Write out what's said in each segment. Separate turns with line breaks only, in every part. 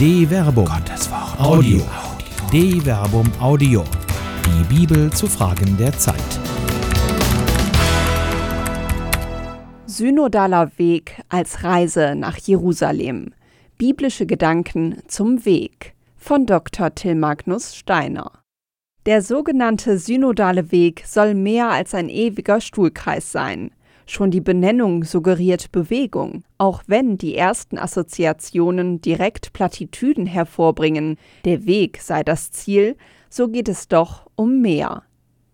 De Verbum. Gottes Wort. Audio. De Verbum Audio. Die Bibel zu Fragen der Zeit.
Synodaler Weg als Reise nach Jerusalem. Biblische Gedanken zum Weg von Dr. Till Magnus Steiner. Der sogenannte synodale Weg soll mehr als ein ewiger Stuhlkreis sein. Schon die Benennung suggeriert Bewegung, auch wenn die ersten Assoziationen direkt Plattitüden hervorbringen, der Weg sei das Ziel, so geht es doch um mehr.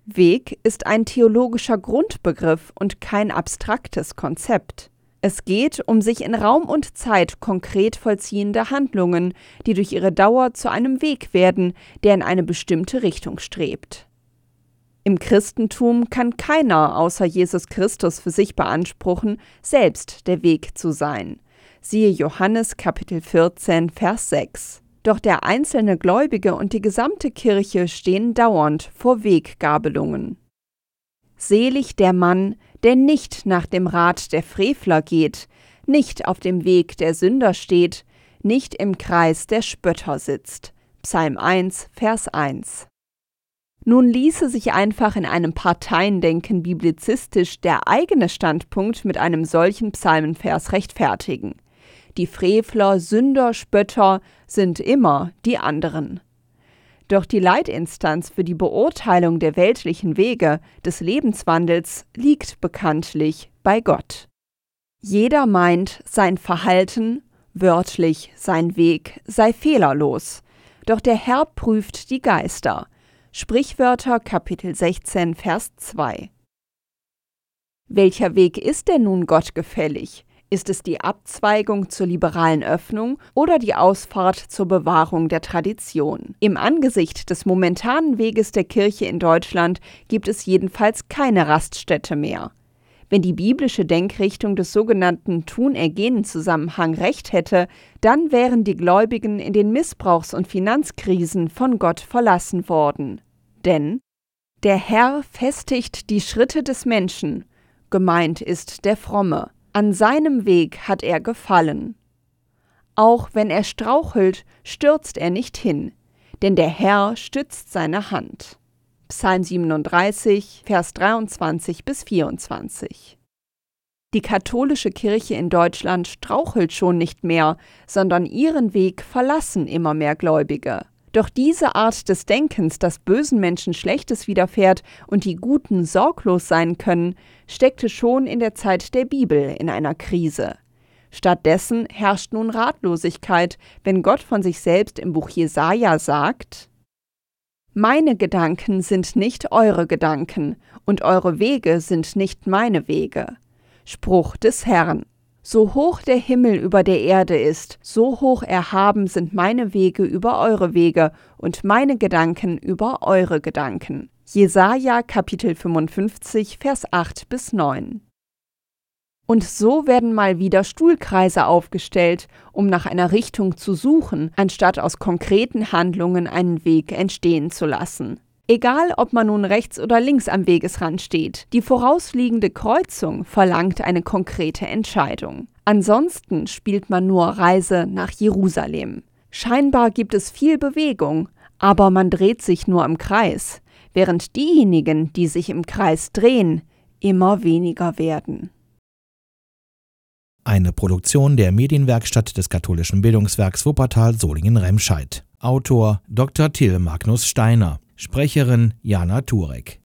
Weg ist ein theologischer Grundbegriff und kein abstraktes Konzept. Es geht um sich in Raum und Zeit konkret vollziehende Handlungen, die durch ihre Dauer zu einem Weg werden, der in eine bestimmte Richtung strebt. Im Christentum kann keiner außer Jesus Christus für sich beanspruchen, selbst der Weg zu sein. Siehe Johannes Kapitel 14, Vers 6. Doch der einzelne Gläubige und die gesamte Kirche stehen dauernd vor Weggabelungen. Selig der Mann, der nicht nach dem Rat der Frevler geht, nicht auf dem Weg der Sünder steht, nicht im Kreis der Spötter sitzt. Psalm 1, Vers 1. Nun ließe sich einfach in einem Parteiendenken biblizistisch der eigene Standpunkt mit einem solchen Psalmenvers rechtfertigen. Die Frevler, Sünder, Spötter sind immer die anderen. Doch die Leitinstanz für die Beurteilung der weltlichen Wege des Lebenswandels liegt bekanntlich bei Gott. Jeder meint, sein Verhalten, wörtlich sein Weg, sei fehlerlos. Doch der Herr prüft die Geister. Sprichwörter Kapitel 16 Vers 2 Welcher Weg ist denn nun Gott gefällig? Ist es die Abzweigung zur liberalen Öffnung oder die Ausfahrt zur Bewahrung der Tradition? Im Angesicht des momentanen Weges der Kirche in Deutschland gibt es jedenfalls keine Raststätte mehr. Wenn die biblische Denkrichtung des sogenannten Tun-Ergehen-Zusammenhang recht hätte, dann wären die Gläubigen in den Missbrauchs- und Finanzkrisen von Gott verlassen worden. Denn der Herr festigt die Schritte des Menschen, gemeint ist der Fromme, an seinem Weg hat er gefallen. Auch wenn er strauchelt, stürzt er nicht hin, denn der Herr stützt seine Hand. Psalm 37, Vers 23 bis 24. Die katholische Kirche in Deutschland strauchelt schon nicht mehr, sondern ihren Weg verlassen immer mehr Gläubige. Doch diese Art des Denkens, dass bösen Menschen Schlechtes widerfährt und die Guten sorglos sein können, steckte schon in der Zeit der Bibel in einer Krise. Stattdessen herrscht nun Ratlosigkeit, wenn Gott von sich selbst im Buch Jesaja sagt: Meine Gedanken sind nicht eure Gedanken, und eure Wege sind nicht meine Wege. Spruch des Herrn. So hoch der Himmel über der Erde ist, so hoch erhaben sind meine Wege über eure Wege und meine Gedanken über eure Gedanken. Jesaja Kapitel 55, Vers 8 bis 9. Und so werden mal wieder Stuhlkreise aufgestellt, um nach einer Richtung zu suchen, anstatt aus konkreten Handlungen einen Weg entstehen zu lassen. Egal, ob man nun rechts oder links am Wegesrand steht, die vorausliegende Kreuzung verlangt eine konkrete Entscheidung. Ansonsten spielt man nur Reise nach Jerusalem. Scheinbar gibt es viel Bewegung, aber man dreht sich nur im Kreis, während diejenigen, die sich im Kreis drehen, immer weniger werden.
Eine Produktion der Medienwerkstatt des katholischen Bildungswerks Wuppertal Solingen-Remscheid. Autor Dr. Till Magnus Steiner. Sprecherin Jana Turek